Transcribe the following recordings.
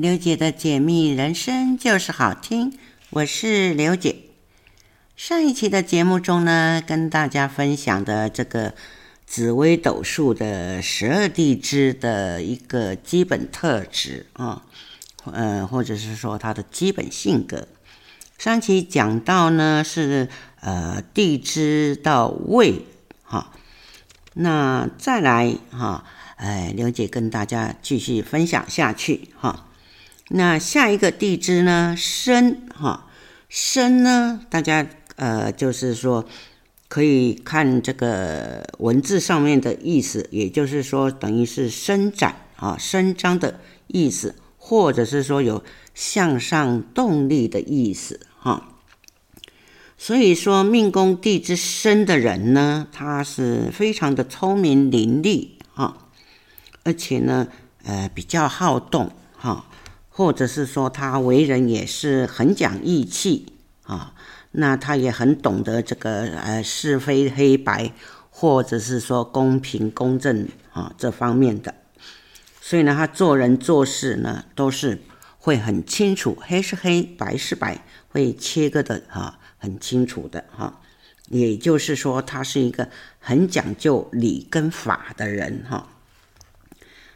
刘姐的解密人生就是好听，我是刘姐。上一期的节目中呢，跟大家分享的这个紫微斗数的十二地支的一个基本特质啊，呃，或者是说它的基本性格。上期讲到呢是呃地支到位哈，那再来哈。哎，刘姐跟大家继续分享下去哈。那下一个地支呢，申哈，申呢，大家呃，就是说可以看这个文字上面的意思，也就是说等于是伸展啊、伸张的意思，或者是说有向上动力的意思哈。所以说，命宫地支申的人呢，他是非常的聪明伶俐哈。而且呢，呃，比较好动哈，或者是说他为人也是很讲义气啊，那他也很懂得这个呃是非黑白，或者是说公平公正啊这方面的，所以呢，他做人做事呢都是会很清楚，黑是黑，白是白，会切割的哈很清楚的哈，也就是说他是一个很讲究理跟法的人哈。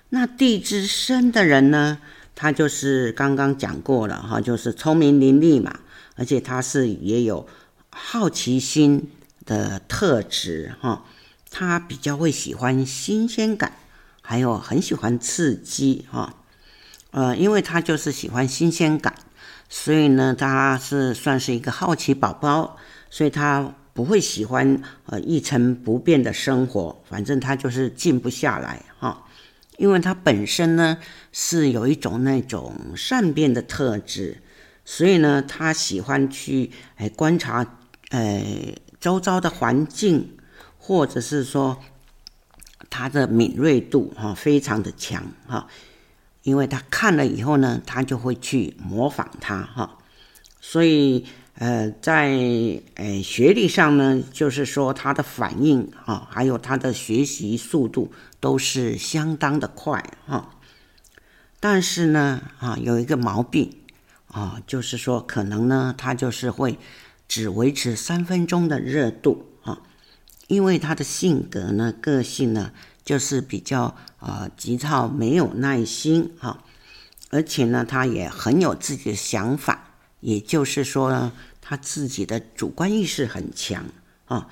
那地支申的人呢，他就是刚刚讲过了哈，就是聪明伶俐嘛，而且他是也有好奇心的特质哈，他比较会喜欢新鲜感，还有很喜欢刺激哈，呃，因为他就是喜欢新鲜感，所以呢，他是算是一个好奇宝宝，所以他不会喜欢呃一成不变的生活，反正他就是静不下来哈。因为他本身呢是有一种那种善变的特质，所以呢他喜欢去哎观察哎周遭的环境，或者是说他的敏锐度哈非常的强哈，因为他看了以后呢，他就会去模仿他哈，所以呃在呃学历上呢，就是说他的反应哈，还有他的学习速度。都是相当的快哈，但是呢啊有一个毛病啊，就是说可能呢他就是会只维持三分钟的热度啊，因为他的性格呢个性呢就是比较啊急躁，没有耐心哈，而且呢他也很有自己的想法，也就是说呢他自己的主观意识很强啊。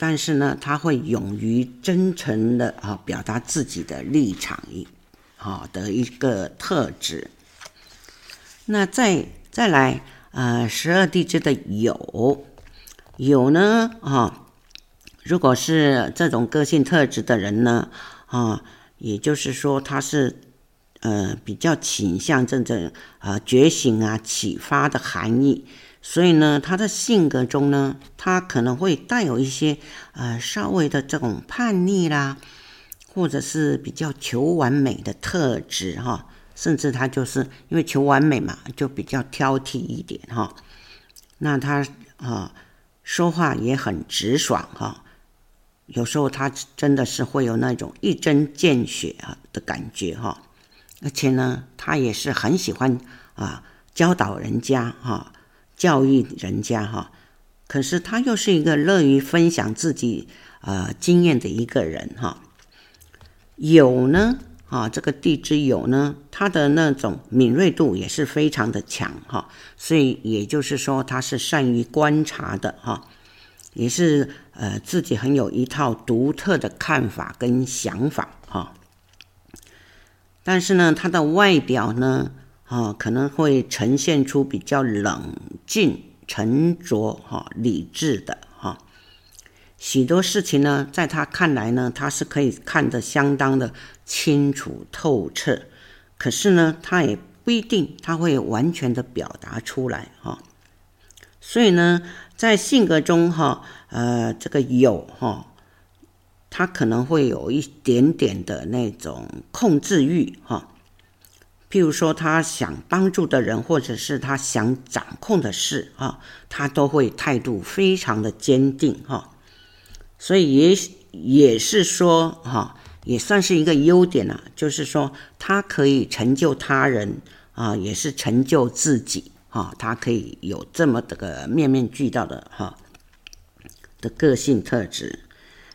但是呢，他会勇于真诚的啊表达自己的立场一，好的一个特质。那再再来，呃，十二地支的酉，酉呢啊，如果是这种个性特质的人呢啊，也就是说他是呃比较倾向这种啊觉醒啊启发的含义。所以呢，他的性格中呢，他可能会带有一些呃稍微的这种叛逆啦，或者是比较求完美的特质哈，甚至他就是因为求完美嘛，就比较挑剔一点哈。那他啊说话也很直爽哈，有时候他真的是会有那种一针见血啊的感觉哈，而且呢，他也是很喜欢啊教导人家哈。教育人家哈，可是他又是一个乐于分享自己呃经验的一个人哈。有呢啊，这个地支酉呢，他的那种敏锐度也是非常的强哈，所以也就是说他是善于观察的哈，也是呃自己很有一套独特的看法跟想法哈。但是呢，他的外表呢，啊，可能会呈现出比较冷静、沉着、哈、理智的哈。许多事情呢，在他看来呢，他是可以看得相当的清楚透彻。可是呢，他也不一定他会完全的表达出来哈。所以呢，在性格中哈，呃，这个有哈，他可能会有一点点的那种控制欲哈。譬如说，他想帮助的人，或者是他想掌控的事啊，他都会态度非常的坚定哈。所以也也是说哈，也算是一个优点了，就是说他可以成就他人啊，也是成就自己哈，他可以有这么的个面面俱到的哈的个性特质。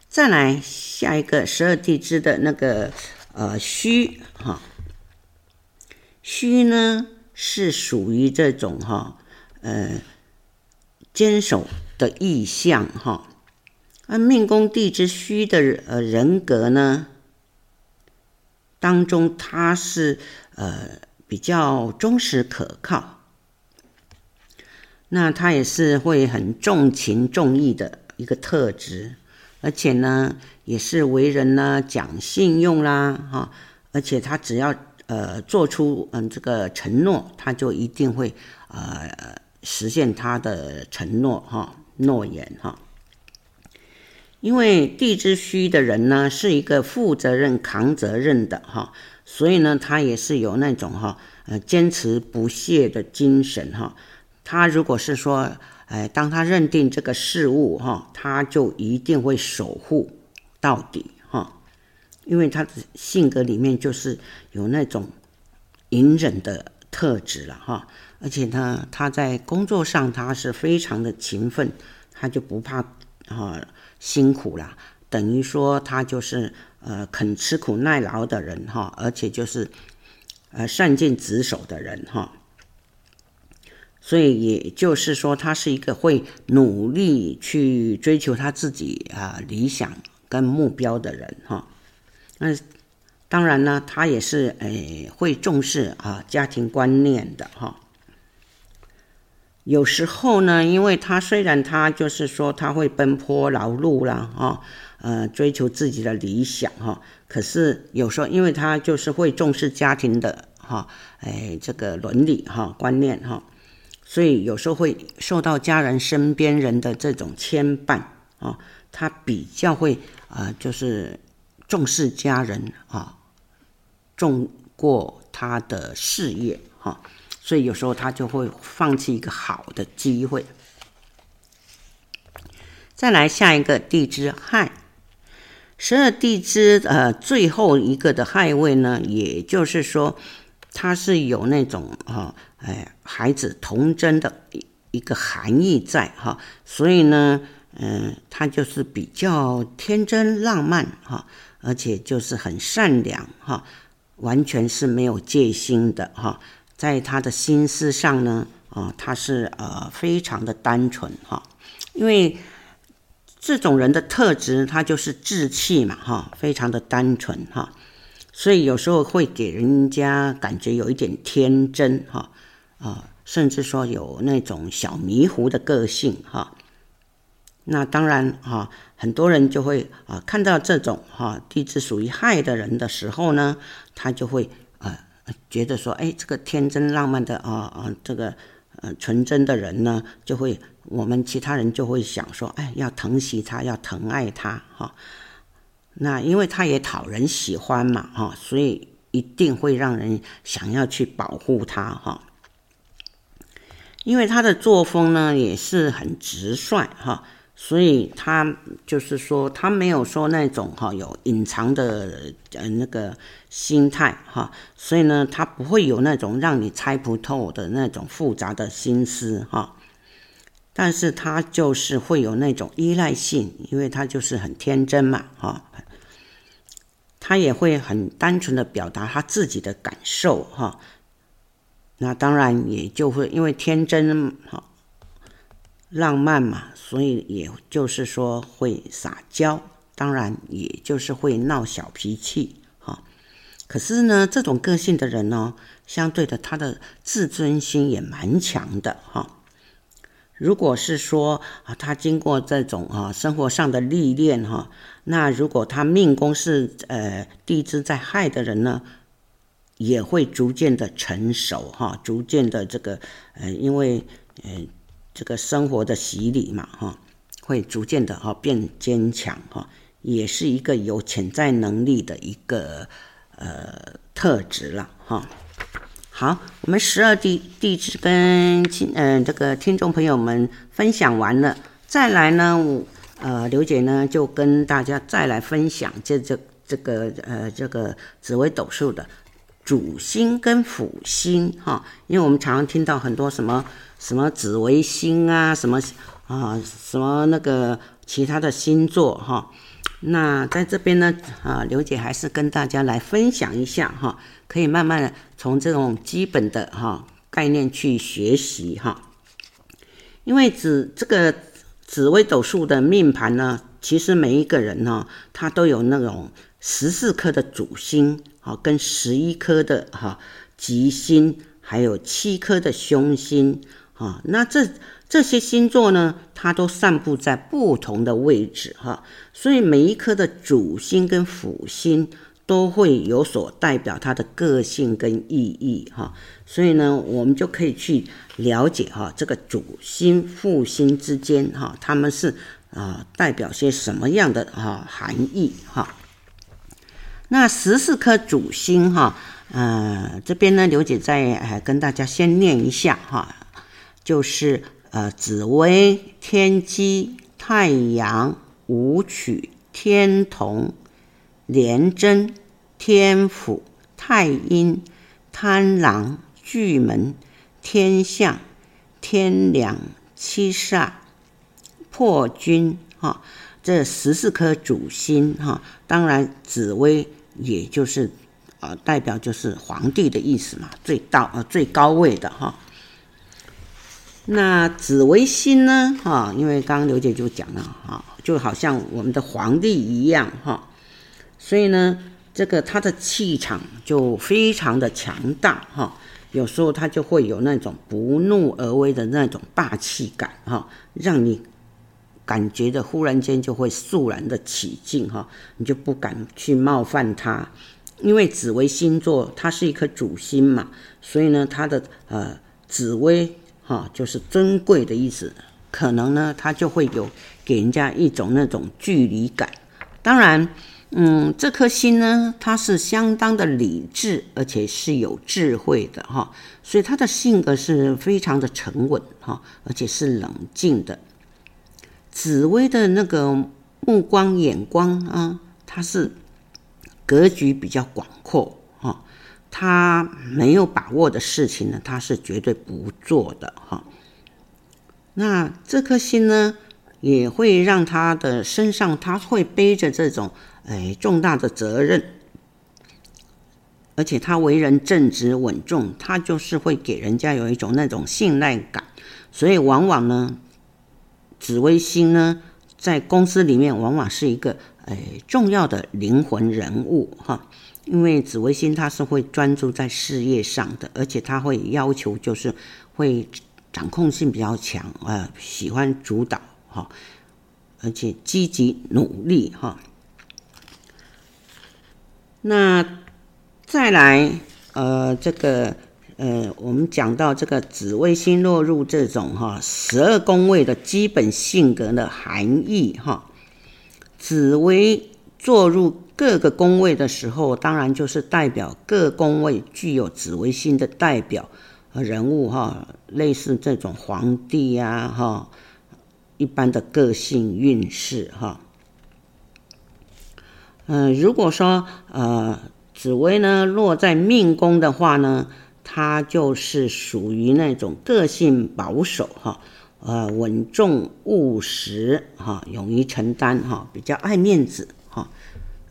再来下一个十二地支的那个呃戌哈，虚呢是属于这种哈呃坚守的意向哈，那命宫地支虚的呃人格呢，当中他是呃比较忠实可靠，那他也是会很重情重义的一个特质。而且呢，也是为人呢讲信用啦，哈，而且他只要呃做出嗯这个承诺，他就一定会呃实现他的承诺哈诺言哈。因为地支戌的人呢是一个负责任、扛责任的哈，所以呢他也是有那种哈呃坚持不懈的精神哈。他如果是说。哎，当他认定这个事物哈，他就一定会守护到底，因为他的性格里面就是有那种隐忍的特质了哈，而且呢，他在工作上他是非常的勤奋，他就不怕啊辛苦啦，等于说他就是呃肯吃苦耐劳的人哈，而且就是呃善尽职守的人哈。所以也就是说，他是一个会努力去追求他自己啊理想跟目标的人哈。那当然呢，他也是诶会重视啊家庭观念的哈。有时候呢，因为他虽然他就是说他会奔波劳碌啦哈，呃追求自己的理想哈，可是有时候因为他就是会重视家庭的哈，诶这个伦理哈观念哈。所以有时候会受到家人身边人的这种牵绊啊，他比较会啊，就是重视家人啊，重过他的事业哈，所以有时候他就会放弃一个好的机会。再来下一个地支亥，十二地支呃最后一个的亥位呢，也就是说。它是有那种哈，哎，孩子童真的一一个含义在哈，所以呢，嗯，他就是比较天真浪漫哈，而且就是很善良哈，完全是没有戒心的哈，在他的心思上呢，啊，他是呃非常的单纯哈，因为这种人的特质，他就是志气嘛哈，非常的单纯哈。所以有时候会给人家感觉有一点天真哈啊，甚至说有那种小迷糊的个性哈。那当然哈，很多人就会啊看到这种哈地支属于亥的人的时候呢，他就会啊觉得说，哎，这个天真浪漫的啊啊这个呃纯真的人呢，就会我们其他人就会想说，哎，要疼惜他，要疼爱他哈。那因为他也讨人喜欢嘛，哈，所以一定会让人想要去保护他，哈。因为他的作风呢也是很直率，哈，所以他就是说他没有说那种哈有隐藏的呃那个心态，哈，所以呢他不会有那种让你猜不透的那种复杂的心思，哈。但是他就是会有那种依赖性，因为他就是很天真嘛，哈。他也会很单纯的表达他自己的感受，哈。那当然也就会因为天真哈、浪漫嘛，所以也就是说会撒娇，当然也就是会闹小脾气，哈。可是呢，这种个性的人呢，相对的他的自尊心也蛮强的，哈。如果是说啊，他经过这种啊生活上的历练哈，那如果他命宫是呃地支在亥的人呢，也会逐渐的成熟哈，逐渐的这个呃，因为嗯这个生活的洗礼嘛哈，会逐渐的哈变坚强哈，也是一个有潜在能力的一个呃特质了哈。好，我们十二地地支跟亲嗯、呃、这个听众朋友们分享完了，再来呢，呃刘姐呢就跟大家再来分享这这这个呃这个紫微斗数的主星跟辅星哈，因为我们常常听到很多什么什么紫微星啊，什么啊什么那个其他的星座哈。那在这边呢，啊，刘姐还是跟大家来分享一下哈，可以慢慢的从这种基本的哈概念去学习哈。因为紫这个紫微斗数的命盘呢，其实每一个人呢，他都有那种十四颗的主星，好，跟十一颗的哈吉星，还有七颗的凶星，啊，那这。这些星座呢，它都散布在不同的位置哈，所以每一颗的主星跟辅星都会有所代表它的个性跟意义哈，所以呢，我们就可以去了解哈，这个主星辅星之间哈，他们是啊代表些什么样的哈含义哈。那十四颗主星哈，呃，这边呢，刘姐再跟大家先念一下哈，就是。呃，紫微、天机、太阳、武曲、天同、廉贞、天府、太阴、贪狼、巨门、天相、天梁、七煞、破军，哈，这十四颗主星，哈，当然紫微也就是，呃，代表就是皇帝的意思嘛，最到呃最高位的哈。那紫微星呢？哈，因为刚刚刘姐就讲了哈，就好像我们的皇帝一样哈，所以呢，这个他的气场就非常的强大哈，有时候他就会有那种不怒而威的那种霸气感哈，让你感觉的忽然间就会肃然的起敬哈，你就不敢去冒犯他，因为紫薇星座它是一颗主星嘛，所以呢，它的呃紫薇。哈，就是尊贵的意思，可能呢，他就会有给人家一种那种距离感。当然，嗯，这颗星呢，它是相当的理智，而且是有智慧的哈，所以他的性格是非常的沉稳哈，而且是冷静的。紫薇的那个目光眼光啊，他是格局比较广阔。他没有把握的事情呢，他是绝对不做的哈。那这颗星呢，也会让他的身上他会背着这种哎重大的责任，而且他为人正直稳重，他就是会给人家有一种那种信赖感，所以往往呢，紫微星呢，在公司里面往往是一个哎重要的灵魂人物哈。因为紫微星它是会专注在事业上的，而且它会要求就是会掌控性比较强，呃，喜欢主导哈，而且积极努力哈。那再来呃这个呃我们讲到这个紫微星落入这种哈十二宫位的基本性格的含义哈，紫微坐入。各个宫位的时候，当然就是代表各宫位具有紫微星的代表人物哈，类似这种皇帝呀哈，一般的个性运势哈。嗯，如果说呃紫微呢落在命宫的话呢，他就是属于那种个性保守哈，呃稳重务实哈，勇于承担哈，比较爱面子哈。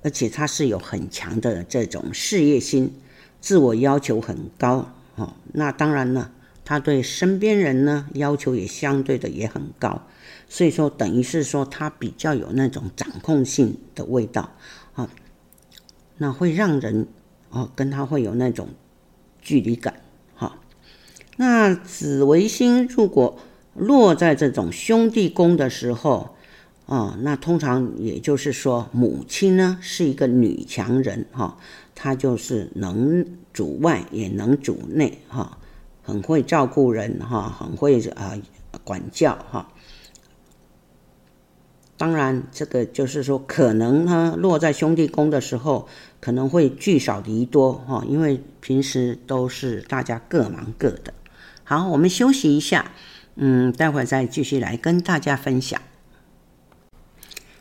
而且他是有很强的这种事业心，自我要求很高哦。那当然呢，他对身边人呢要求也相对的也很高，所以说等于是说他比较有那种掌控性的味道啊，那会让人哦跟他会有那种距离感哈。那紫微星如果落在这种兄弟宫的时候。哦，那通常也就是说，母亲呢是一个女强人哈，她就是能主外也能主内哈，很会照顾人哈，很会啊管教哈。当然，这个就是说，可能呢落在兄弟宫的时候，可能会聚少离多哈，因为平时都是大家各忙各的。好，我们休息一下，嗯，待会儿再继续来跟大家分享。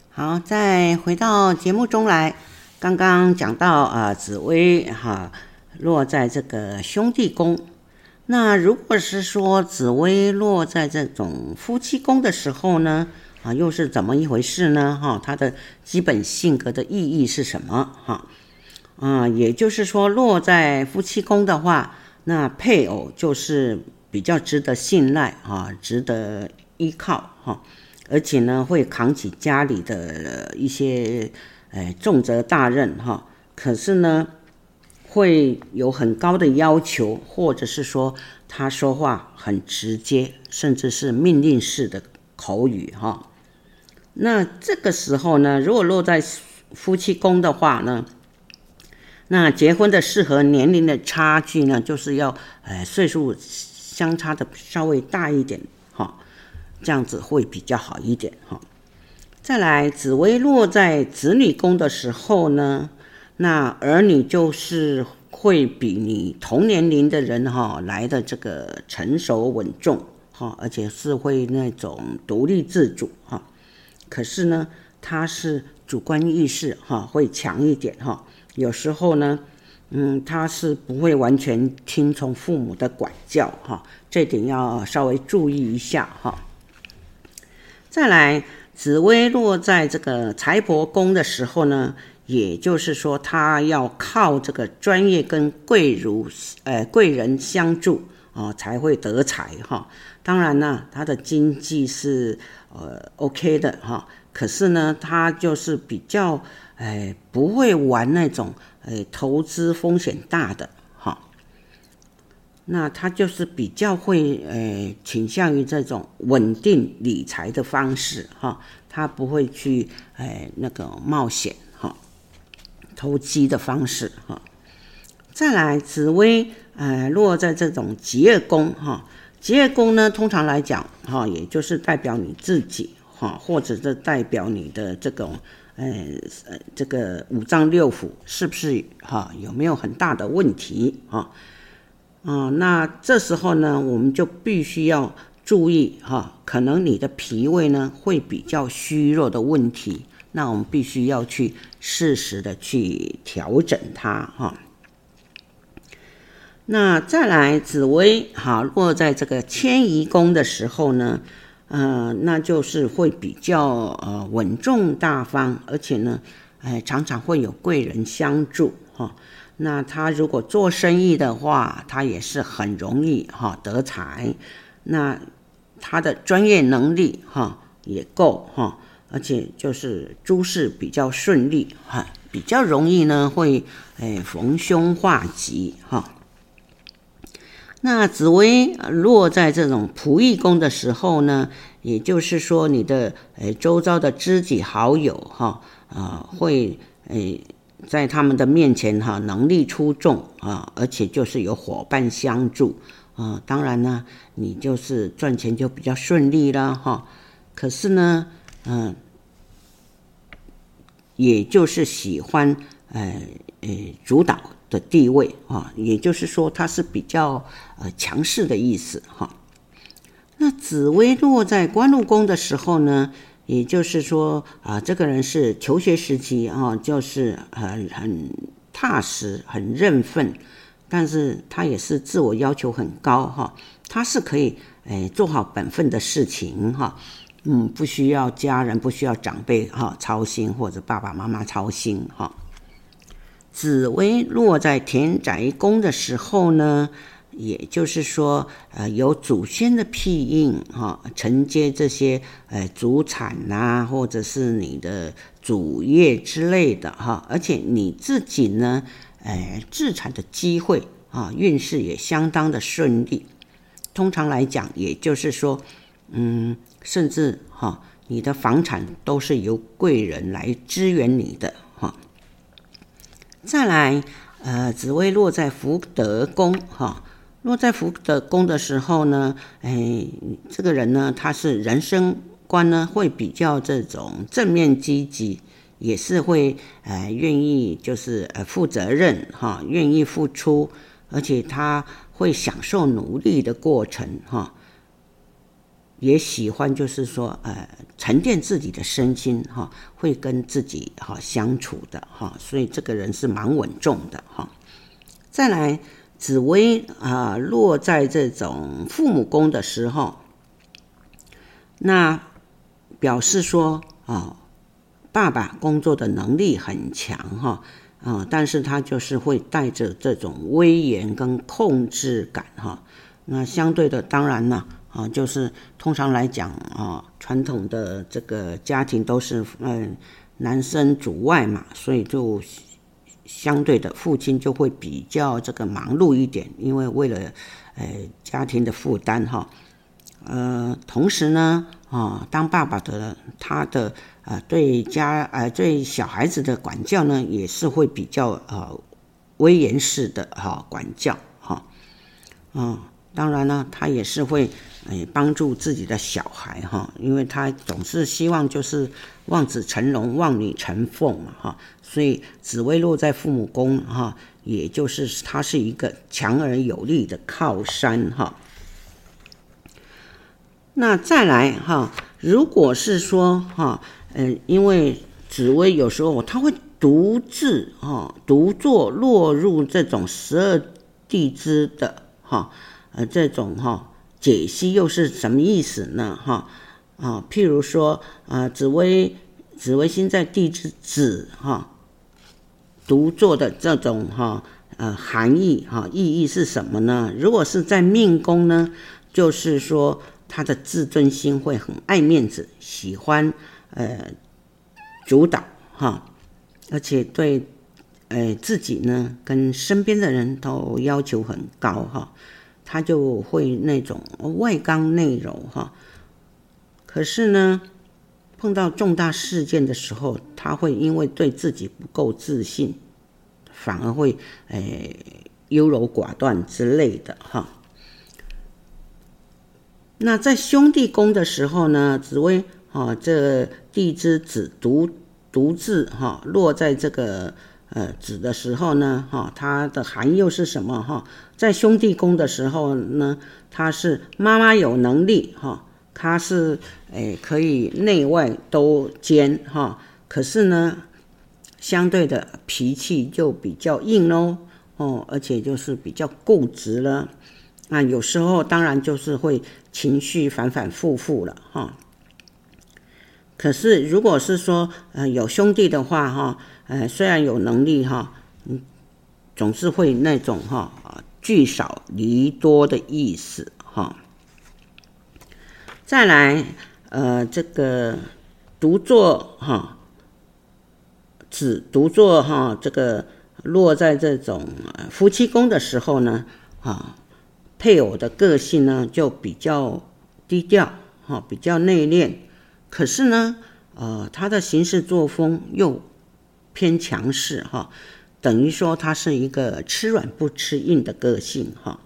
好，再回到节目中来。刚刚讲到啊，紫薇哈落在这个兄弟宫，那如果是说紫薇落在这种夫妻宫的时候呢，啊，又是怎么一回事呢？哈，它的基本性格的意义是什么？哈，啊，也就是说落在夫妻宫的话，那配偶就是比较值得信赖啊，值得依靠哈。而且呢，会扛起家里的一些，哎，重责大任哈。可是呢，会有很高的要求，或者是说他说话很直接，甚至是命令式的口语哈。那这个时候呢，如果落在夫妻宫的话呢，那结婚的适合年龄的差距呢，就是要，呃，岁数相差的稍微大一点哈。这样子会比较好一点哈。再来，紫薇落在子女宫的时候呢，那儿女就是会比你同年龄的人哈来的这个成熟稳重哈，而且是会那种独立自主哈。可是呢，他是主观意识哈会强一点哈。有时候呢，嗯，他是不会完全听从父母的管教哈，这点要稍微注意一下哈。再来，紫微落在这个财帛宫的时候呢，也就是说，他要靠这个专业跟贵如呃贵人相助啊、才会得财哈。当然呢，他的经济是呃 OK 的哈，可是呢，他就是比较哎不会玩那种哎投资风险大的哈。那他就是比较会呃倾向于这种稳定理财的方式哈，他不会去呃那个冒险哈，投机的方式哈。再来，紫薇呃落在这种疾厄宫哈，疾厄宫呢通常来讲哈，也就是代表你自己哈，或者是代表你的这种呃这个五脏六腑是不是哈有没有很大的问题啊？啊、那这时候呢，我们就必须要注意哈、可能你的脾胃呢会比较虚弱的问题，那我们必须要去适时的去调整它哈、那再来紫薇哈落在这个迁移宫的时候呢，呃，那就是会比较呃稳重大方，而且呢，哎，常常会有贵人相助哈。那他如果做生意的话，他也是很容易哈得财。那他的专业能力哈也够哈，而且就是诸事比较顺利哈，比较容易呢会诶逢凶化吉哈。那紫薇落在这种仆役宫的时候呢，也就是说你的诶周遭的知己好友哈啊会诶。在他们的面前哈，能力出众啊，而且就是有伙伴相助啊。当然呢，你就是赚钱就比较顺利了哈。可是呢，嗯，也就是喜欢呃呃主导的地位啊，也就是说他是比较呃强势的意思哈。那紫薇落在官禄宫的时候呢？也就是说啊，这个人是求学时期啊，就是很很踏实、很认份，但是他也是自我要求很高哈。他是可以诶做好本分的事情哈，嗯，不需要家人、不需要长辈哈操心，或者爸爸妈妈操心哈。紫微落在田宅宫的时候呢，也就是说，呃，有祖先的庇荫哈，承接这些呃祖产呐、或者是你的祖业之类的哈，而且你自己呢，呃，置产的机会啊，运势也相当的顺利。通常来讲，也就是说，嗯，甚至哈，你的房产都是由贵人来支援你的。再来，呃，紫微落在福德宫哈。落在福德宫的时候呢，哎，这个人呢，他是人生观呢会比较这种正面积极，也是会呃愿意就是呃负责任哈，愿意付出，而且他会享受努力的过程哈。也喜欢就是说呃沉淀自己的身心哈，会跟自己哈相处的哈，所以这个人是蛮稳重的哈。再来，紫薇啊落在这种父母宫的时候，那表示说啊，爸爸工作的能力很强哈。啊，但是他就是会带着这种威严跟控制感哈。那相对的，当然呢，啊，就是通常来讲啊，传统的这个家庭都是嗯男生主外嘛，所以就相对的父亲就会比较这个忙碌一点，因为为了呃家庭的负担哈。呃，同时呢，啊，当爸爸的他的。啊、呃，对家呃，对小孩子的管教呢，也是会比较呃威严式的哈、管教哈，嗯、哦，当然呢，他也是会哎帮助自己的小孩哈、因为他总是希望就是望子成龙、望女成凤嘛哈，所以紫薇落在父母宫哈、也就是他是一个强而有力的靠山哈、那再来哈、如果是说哈。嗯，因为紫薇有时候他会独自哈独坐落入这种十二地支的哈呃这种哈解析又是什么意思呢哈啊譬如说啊紫微紫微星在地支子哈独坐的这种哈呃含义哈意义是什么呢？如果是在命宫呢，就是说他的自尊心会很爱面子，喜欢。呃，主导哈，而且对，呃，自己呢跟身边的人都要求很高哈，他就会那种外刚内柔哈。可是呢，碰到重大事件的时候，他会因为对自己不够自信，反而会呃优柔寡断之类的哈。那在兄弟宫的时候呢，紫微。哦，这地支子独独自哈落在这个呃子的时候呢，哈，它的含义又是什么哈？在兄弟宫的时候呢，他是妈妈有能力哈，他是诶可以内外都兼哈，可是呢，相对的脾气就比较硬喽，哦，而且就是比较固执了，那有时候当然就是会情绪反反复复了哈。可是，如果是说，呃，有兄弟的话，哈，呃，虽然有能力，哈，嗯，总是会那种，哈，聚少离多的意思，哈。再来，呃，这个独坐，哈，只独坐，哈，这个落在这种夫妻宫的时候呢，啊，配偶的个性呢就比较低调，哈，比较内敛。可是呢，呃，他的行事作风又偏强势哈，等于说他是一个吃软不吃硬的个性哈。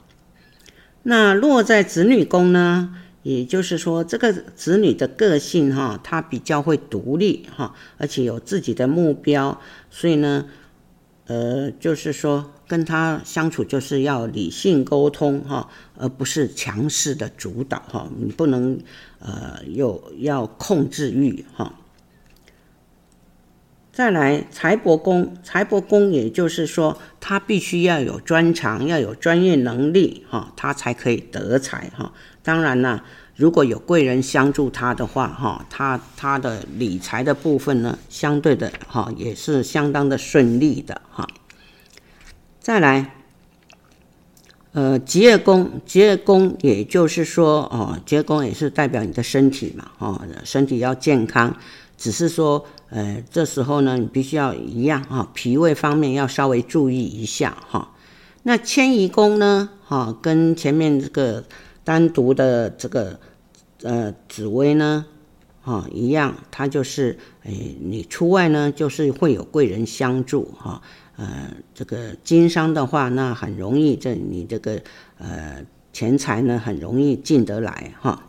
那落在子女宫呢，也就是说这个子女的个性哈，他比较会独立哈，而且有自己的目标，所以呢，呃，就是说跟他相处就是要理性沟通哈，而不是强势的主导哈，你不能。呃，又要控制欲哈，再来财帛宫，财帛宫也就是说，他必须要有专长，要有专业能力哈，他才可以得财哈。当然了，如果有贵人相助他的话哈，他他的理财的部分呢，相对的哈也是相当的顺利的哈。再来。呃，吉业宫，吉业宫，也就是说，哦，吉业宫也是代表你的身体嘛，哦，身体要健康。只是说，呃，这时候呢，你必须要一样哈，脾胃方面要稍微注意一下哈。那迁移宫呢，哈，跟前面这个单独的这个呃紫薇呢，哈，一样，它就是，哎，你出外呢，就是会有贵人相助哈。呃，这个经商的话，那很容易，这你这个呃钱财呢，很容易进得来哈。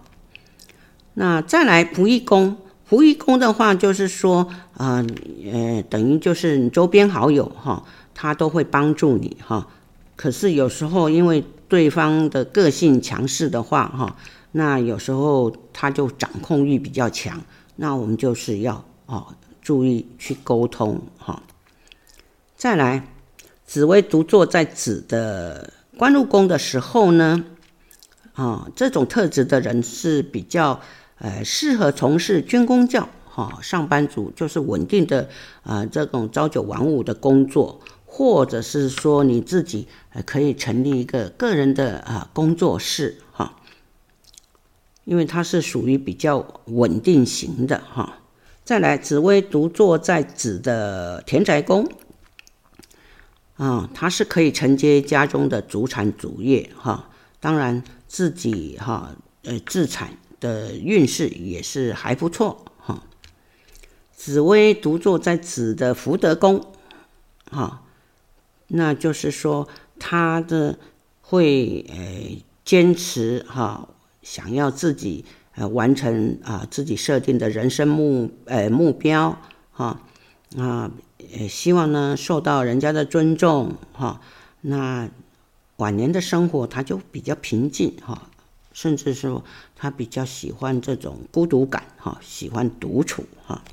那再来仆役宫，仆役宫的话，就是说啊，呃，等于就是你周边好友哈，他都会帮助你哈。可是有时候因为对方的个性强势的话哈，那有时候他就掌控欲比较强，那我们就是要哦注意去沟通哈。再来，紫微独坐在子的官禄宫的时候呢，啊，这种特质的人是比较呃适合从事军工教哈，上班族就是稳定的啊这种朝九晚五的工作，或者是说你自己呃可以成立一个个人的啊工作室哈，因为它是属于比较稳定型的哈。再来，紫薇独坐在子的田宅宫。啊，他是可以承接家中的祖产祖业哈，当然自己哈呃自产的运势也是还不错哈。紫薇独坐在子的福德宫，哈，那就是说他的会呃坚持哈，想要自己呃完成啊自己设定的人生目呃目标哈啊。希望呢受到人家的尊重哈，那晚年的生活他就比较平静哈，甚至说他比较喜欢这种孤独感哈，喜欢独处哈。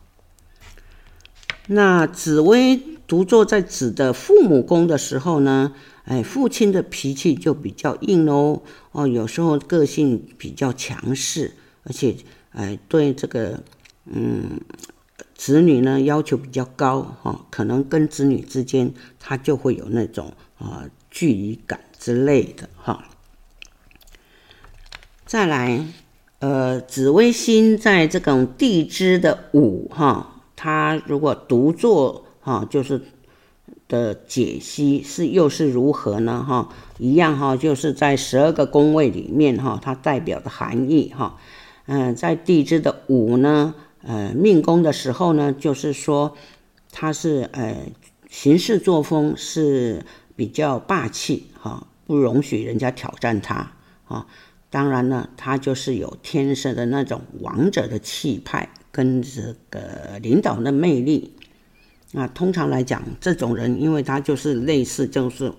那紫薇独坐在子的父母宫的时候呢，哎，父亲的脾气就比较硬哦，哦，有时候个性比较强势，而且哎对这个嗯。子女呢要求比较高哈，可能跟子女之间他就会有那种啊距离感之类的哈。再来，呃，紫微星在这种地支的午哈，它如果独坐哈，就是的解析是又是如何呢哈？一样哈，就是在十二个宫位里面哈，它代表的含义哈，嗯，在地支的午呢。呃，命宫的时候呢，就是说他是呃行事作风是比较霸气哈，不容许人家挑战他啊。当然呢，他就是有天生的那种王者的气派跟这个领导的魅力。那通常来讲，这种人因为他就是类似就是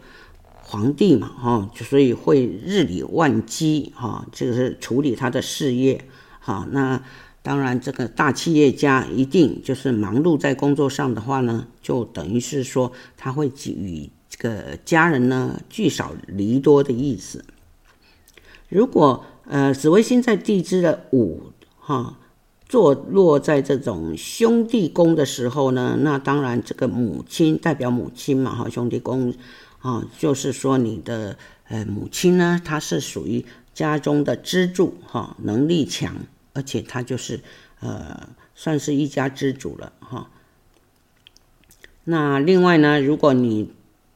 皇帝嘛哈，所以会日理万机哈，就是处理他的事业哈那。当然，这个大企业家一定就是忙碌在工作上的话呢，就等于是说他会与这个家人呢聚少离多的意思。如果呃紫微星在地支的午哈坐落在这种兄弟宫的时候呢，那当然这个母亲代表母亲嘛哈，兄弟宫啊，就是说你的呃母亲呢，她是属于家中的支柱哈，能力强。而且她就是，呃，算是一家之主了哈。那另外呢，如果你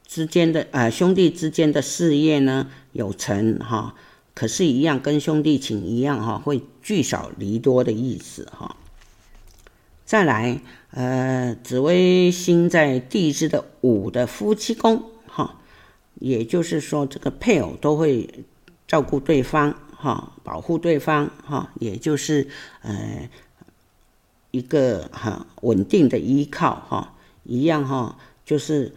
之间的呃兄弟之间的事业呢有成哈，可是，一样跟兄弟情一样哈，会聚少离多的意思哈。再来，呃，紫微星在地支的午的夫妻宫哈，也就是说，这个配偶都会照顾对方。哈，保护对方哈，也就是呃一个哈稳定的依靠哈，一样哈，就是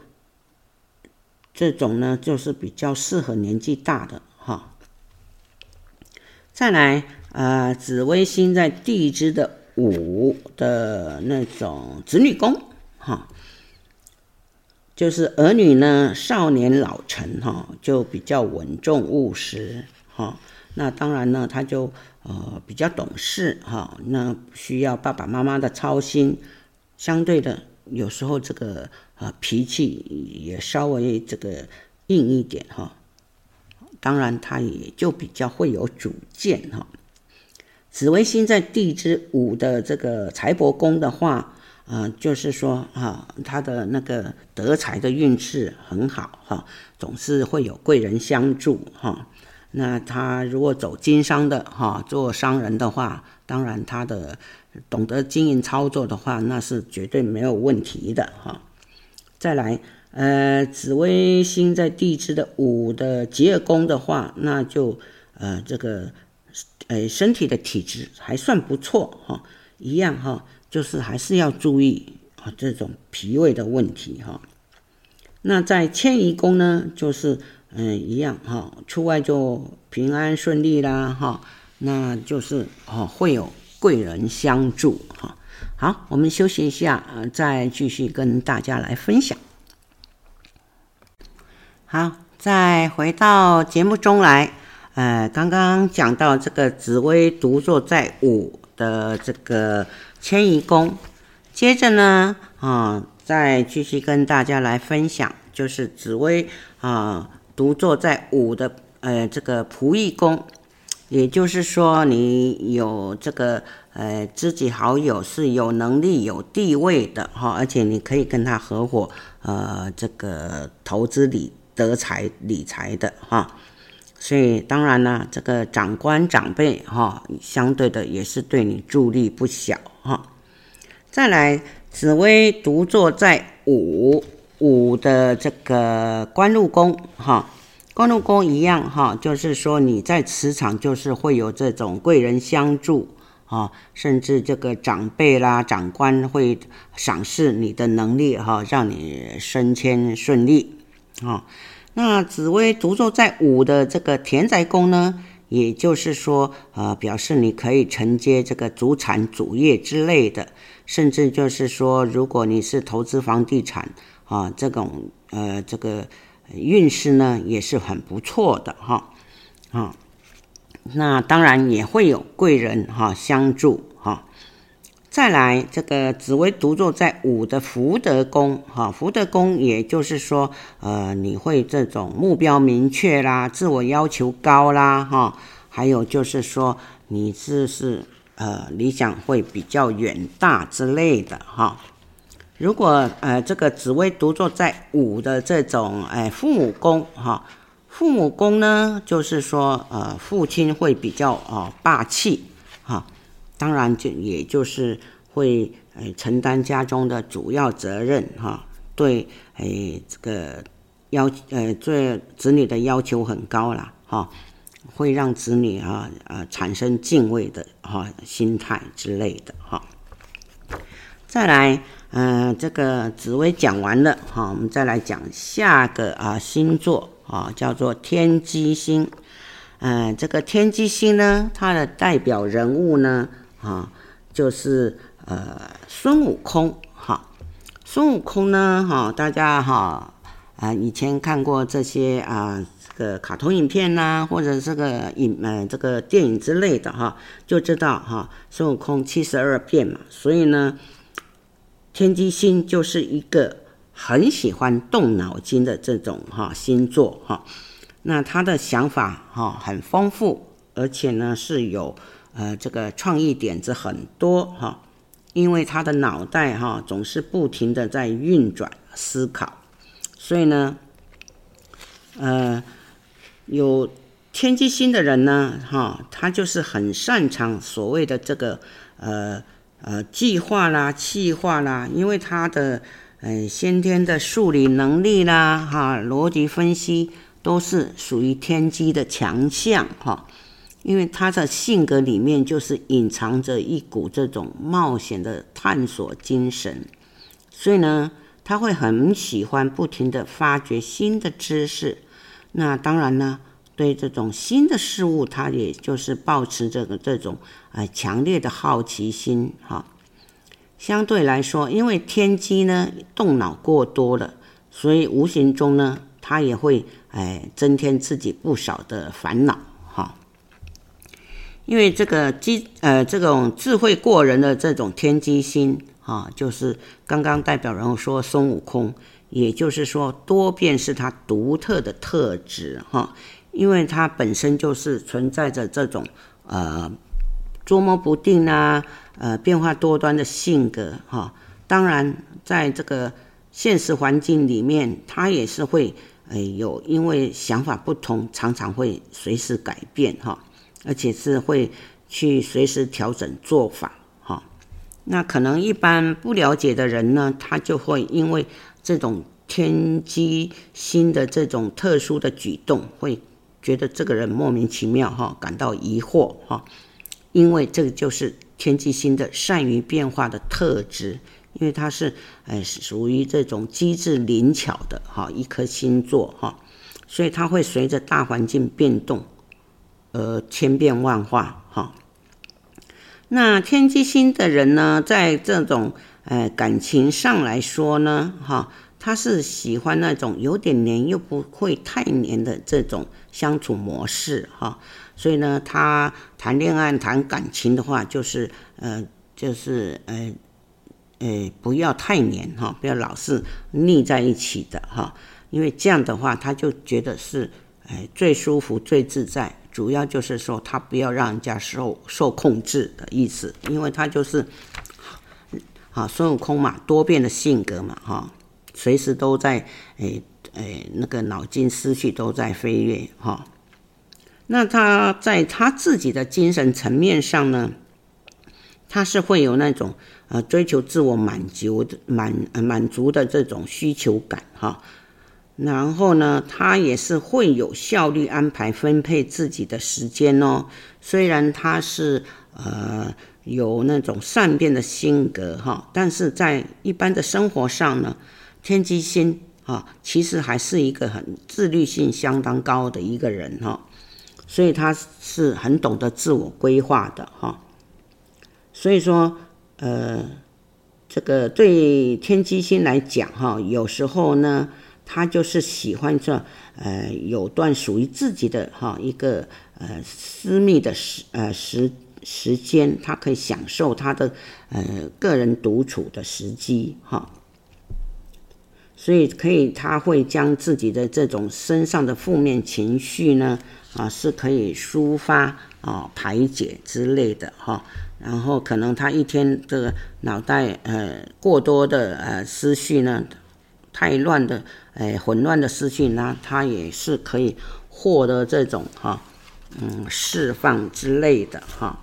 这种呢，就是比较适合年纪大的。再来呃，紫微星在地支的午的那种子女宫哈，就是儿女呢少年老成哈，就比较稳重务实哈。那当然呢，他就呃比较懂事哈，那需要爸爸妈妈的操心。相对的，有时候这个呃脾气也稍微这个硬一点哈。当然，他也就比较会有主见哈。紫微星在地支午的这个财帛宫的话，呃，就是说哈，他的那个得财的运势很好哈，总是会有贵人相助哈。那他如果走经商的哈，做商人的话，当然他的懂得经营操作的话，那是绝对没有问题的哈。再来，呃，紫微星在地支的午的疾厄宫的话，那就呃这个呃身体的体质还算不错哈，一样哈，就是还是要注意啊这种脾胃的问题哈。那在迁移宫呢，就是。嗯，一样哈，出外就平安顺利啦哈。那就是哦会有贵人相助哈。好，我们休息一下，呃，再继续跟大家来分享。好，再回到节目中来，呃，刚刚讲到这个紫薇独坐在午的这个迁移宫，接着呢，啊、再继续跟大家来分享，就是紫薇啊独坐在午的呃这个仆役宫，也就是说你有这个。呃，知己好友是有能力、有地位的哈，而且你可以跟他合伙，呃，这个投资理德财理财的哈。所以当然呢，这个长官长辈哈，相对的也是对你助力不小哈。再来，紫薇独坐在午午的这个官禄宫哈，官禄宫一样哈，就是说你在磁场就是会有这种贵人相助。啊，甚至这个长辈啦、长官会赏识你的能力，哈，让你升迁顺利。啊，那紫薇独坐在午的这个田宅宫呢，也就是说，呃，表示你可以承接这个祖产主业之类的，甚至就是说，如果你是投资房地产啊，这种呃这个运势呢，也是很不错的，哈，啊。那当然也会有贵人哈相助哈。再来，这个紫微独坐在五的福德宫哈，福德宫也就是说，呃，你会这种目标明确啦，自我要求高啦哈，还有就是说，你是是呃理想会比较远大之类的哈。如果呃这个紫微独坐在五的这种哎父母宫哈。父母宫呢，就是说，呃，父亲会比较啊、呃、霸气，当然就也就是会呃承担家中的主要责任，哈、对，哎这个要呃对子女的要求很高了，哈、会让子女啊啊产生敬畏的哈、心态之类的，哈、再来，嗯、这个紫微讲完了，哈、我们再来讲下个啊星座。啊，叫做天机星，嗯、这个天机星呢，它的代表人物呢，啊，就是呃孙悟空，哈，孙悟空呢，哈，大家哈啊以前看过这些啊这个卡通影片呐、或者这个影呃这个电影之类的哈，就知道哈孙悟空七十二变嘛，所以呢，天机星就是一个。很喜欢动脑筋的这种哈星座哈，那他的想法哈很丰富，而且呢是有呃这个创意点子很多哈，因为他的脑袋哈总是不停的在运转思考，所以呢，呃有天机星的人呢哈，他就是很擅长所谓的这个呃呃计划啦、企划啦，因为他的。呃，先天的数理能力啦，哈，逻辑分析都是属于天机的强项，哈，因为他的性格里面就是隐藏着一股这种冒险的探索精神，所以呢，他会很喜欢不停地发掘新的知识。那当然呢，对这种新的事物，他也就是保持这个这种呃强烈的好奇心，哈。相对来说，因为天机呢动脑过多了，所以无形中呢，他也会哎增添自己不少的烦恼。因为这个机呃这种智慧过人的这种天机星啊，就是刚刚代表人物说孙悟空，也就是说多变是他独特的特质哈。因为他本身就是存在着这种呃捉摸不定啊。呃，变化多端的性格哈，当然在这个现实环境里面，他也是会呃有因为想法不同，常常会随时改变哈，而且是会去随时调整做法哈。那可能一般不了解的人呢，他就会因为这种天机星的这种特殊的举动，会觉得这个人莫名其妙哈，感到疑惑哈，因为这个就是。天机星的善于变化的特质，因为它是呃属于这种机智灵巧的哈一颗星座哈，所以它会随着大环境变动呃千变万化哈。那天机星的人呢，在这种呃感情上来说呢，哈，他是喜欢那种有点黏又不会太黏的这种相处模式哈。所以呢，他谈恋爱谈感情的话，就是呃，就是呃。诶，不要太黏哈，不要老是腻在一起的哈，因为这样的话，他就觉得是哎最舒服、最自在。主要就是说，他不要让人家受受控制的意思，因为他就是啊孙悟空嘛，多变的性格嘛哈，随时都在诶诶那个脑筋思绪都在飞跃哈。那他在他自己的精神层面上呢，他是会有那种。呃，追求自我满足的满满足的这种需求感哈，然后呢，他也是会有效率安排分配自己的时间哦。虽然他是呃有那种善变的性格哈，但是在一般的生活上呢，天机星哈其实还是一个很自律性相当高的一个人哈，所以他是很懂得自我规划的哈，所以说。呃，这个对天机星来讲，哈，有时候呢，他就是喜欢这呃，有段属于自己的哈一个呃私密的时呃时时间，他可以享受他的呃个人独处的时机，哈。所以可以，他会将自己的这种身上的负面情绪呢，啊，是可以抒发啊、排解之类的，哈。然后可能他一天这个脑袋呃过多的呃思绪呢，太乱的哎混乱的思绪呢，它也是可以获得这种哈嗯释放之类的哈。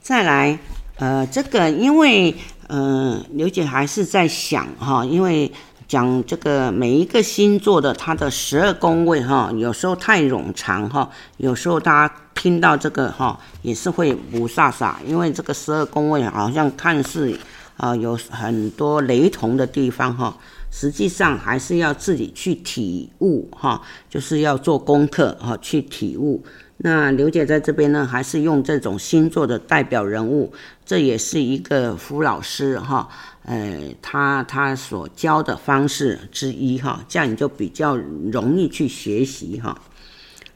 再来呃这个因为呃刘姐还是在想哈，因为。讲这个每一个星座的它的十二宫位哈，有时候太冗长哈，有时候大家听到这个哈也是会不飒飒，因为这个十二宫位好像看似啊有很多雷同的地方哈，实际上还是要自己去体悟哈，就是要做功课哈去体悟。那刘姐在这边呢，还是用这种星座的代表人物，这也是一个胡老师哈，呃，他他所教的方式之一哈，这样你就比较容易去学习哈。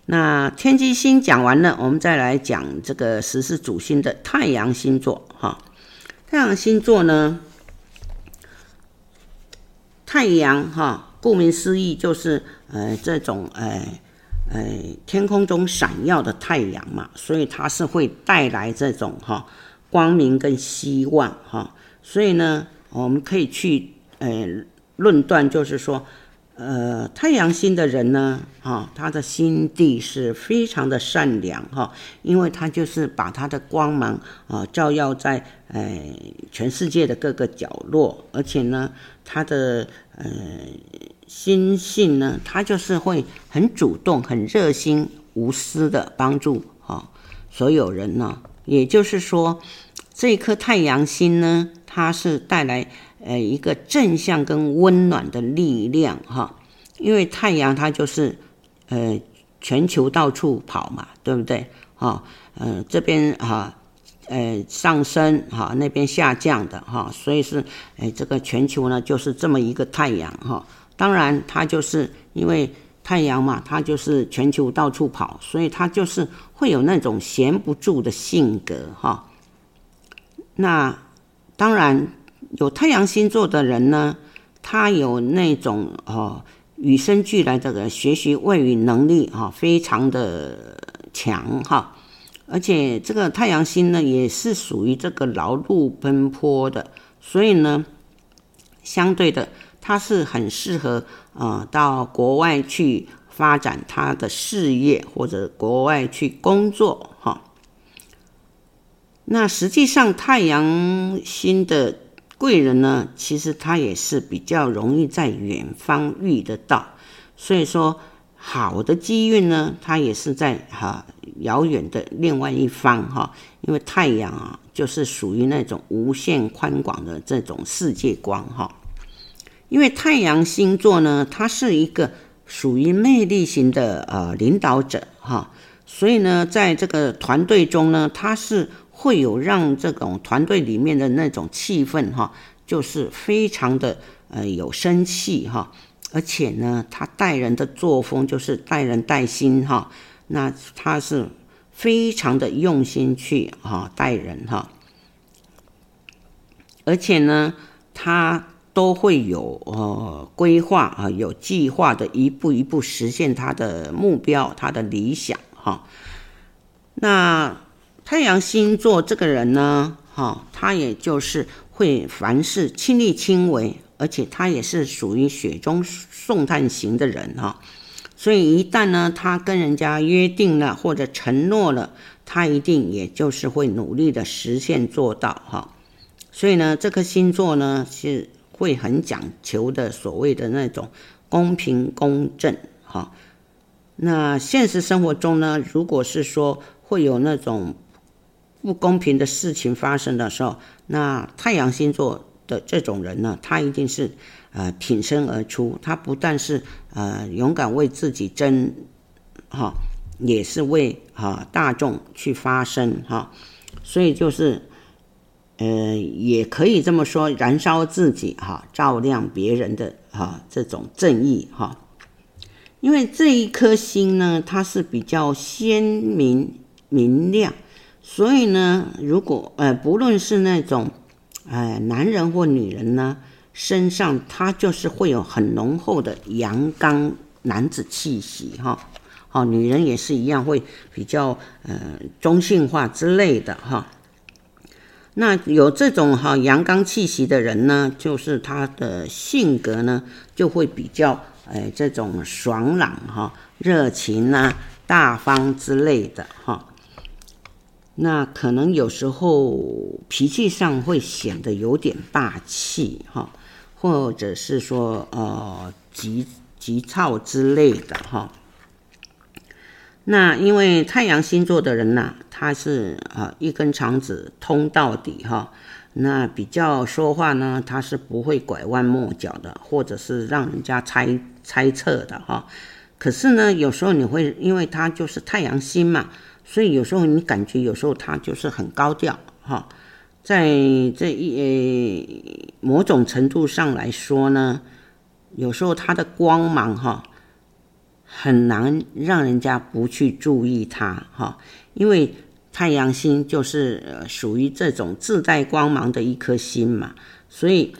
那天机星讲完了，我们再来讲这个十四主星的太阳星座哈。太阳星座呢，太阳哈，顾名思义就是呃这种呃。呃，天空中闪耀的太阳嘛，所以它是会带来这种哈光明跟希望哈，所以呢，我们可以去呃论断，就是说，呃，太阳星的人呢，哈，他的心地是非常的善良哈，因为他就是把他的光芒啊照耀在呃全世界的各个角落，而且呢，他的呃。心性呢，他就是会很主动、很热心、无私的帮助哈所有人呢。也就是说，这颗太阳星呢，它是带来呃一个正向跟温暖的力量哈。因为太阳它就是呃全球到处跑嘛，对不对？哈，呃这边哈呃上升哈，那边下降的哈，所以是哎这个全球呢就是这么一个太阳哈。当然，它就是因为太阳嘛，它就是全球到处跑，所以它就是会有那种闲不住的性格哈。那当然有太阳星座的人呢，他有那种哦与生俱来的学习外语能力哈，非常的强哈。而且这个太阳星呢，也是属于这个劳碌奔波的，所以呢，相对的。他是很适合呃到国外去发展他的事业，或者国外去工作哈。那实际上太阳星的贵人呢，其实他也是比较容易在远方遇得到，所以说好的机运呢，它也是在哈遥远的另外一方哈，因为太阳啊就是属于那种无限宽广的这种世界观哈。因为太阳星座呢，它是一个属于魅力型的呃领导者哈，所以呢，在这个团队中呢，他是会有让这种团队里面的那种气氛哈，就是非常的呃有生气哈，而且呢，他待人的作风就是待人待心哈，那他是非常的用心去哈待人哈，而且呢，他。都会有呃规划啊，有计划的一步一步实现他的目标，他的理想哈。那太阳星座这个人呢，哈，他也就是会凡事亲力亲为，而且他也是属于雪中送炭型的人哈。所以一旦呢，他跟人家约定了或者承诺了，他一定也就是会努力的实现做到哈。所以呢，这颗星座呢是。会很讲求的所谓的那种公平公正哈，那现实生活中呢，如果是说会有那种不公平的事情发生的时候，那太阳星座的这种人呢，他一定是呃挺身而出，他不但是呃勇敢为自己争哈，也是为啊大众去发声哈，所以就是。呃，也可以这么说，燃烧自己哈，照亮别人的哈，这种正义哈。因为这一颗星呢，它是比较鲜明明亮，所以呢，如果呃，不论是那种呃男人或女人呢，身上他就是会有很浓厚的阳刚男子气息哈。好，女人也是一样，会比较呃中性化之类的哈。那有这种哈阳刚气息的人呢，就是他的性格呢就会比较哎这种爽朗哈、热情啊、大方之类的哈。那可能有时候脾气上会显得有点霸气哈，或者是说呃急急躁之类的哈。那因为太阳星座的人呐，他是啊一根肠子通到底哈，那比较说话呢，他是不会拐弯抹角的，或者是让人家猜猜测的哈。可是呢，有时候你会因为他就是太阳星嘛，所以有时候你感觉有时候他就是很高调哈，在这一某种程度上来说呢，有时候他的光芒哈。很难让人家不去注意他哈，因为太阳星就是呃属于这种自带光芒的一颗星嘛，所以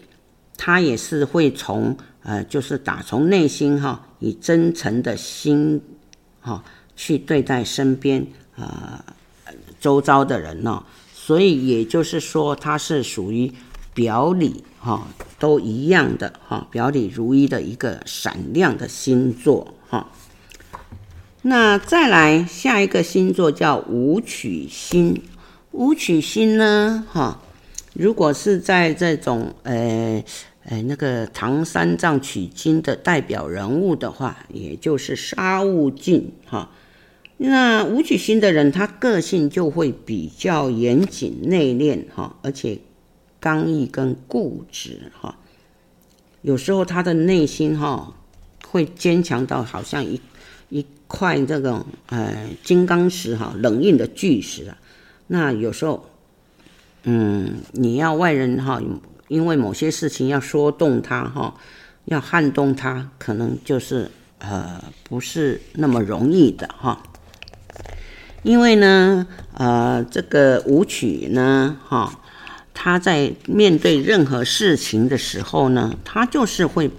他也是会从呃就是打从内心哈，以真诚的心哈去对待身边啊周遭的人呢，所以也就是说他是属于表里哈都一样的哈，表里如一的一个闪亮的星座哈。那再来下一个星座叫武曲星，武曲星呢，哈，如果是在这种呃呃那个唐三藏取经的代表人物的话，也就是沙悟净哈。那武曲星的人，他个性就会比较严谨内敛哈，而且刚毅跟固执哈。有时候他的内心哈会坚强到好像一一。块这种呃金刚石哈，冷硬的巨石啊，那有时候，嗯，你要外人哈，因为某些事情要说动他哈，要撼动他，可能就是呃不是那么容易的哈。因为呢，呃，这个舞曲呢，哈，他在面对任何事情的时候呢，他就是会。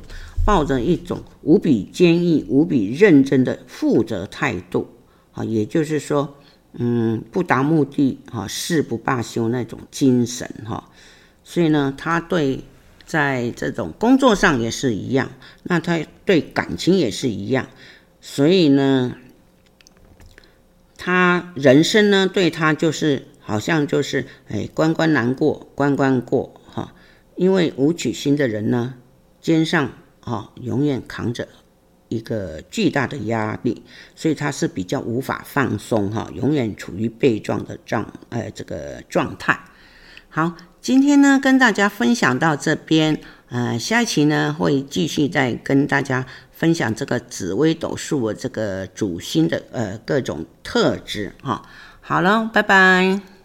抱着一种无比坚毅、无比认真的负责态度，啊，也就是说，嗯，不达目的啊，誓不罢休那种精神，哈。所以呢，他对在这种工作上也是一样，那他对感情也是一样。所以呢，他人生呢，对他就是好像就是哎，关关难过关关过，哈。因为武曲星的人呢，肩上。哦，永远扛着一个巨大的压力，所以他是比较无法放松哈，永远处于被撞的状呃这个状态。好，今天呢跟大家分享到这边，呃，下一期呢会继续再跟大家分享这个紫微斗数这个主星的呃各种特质哈。好了，拜拜。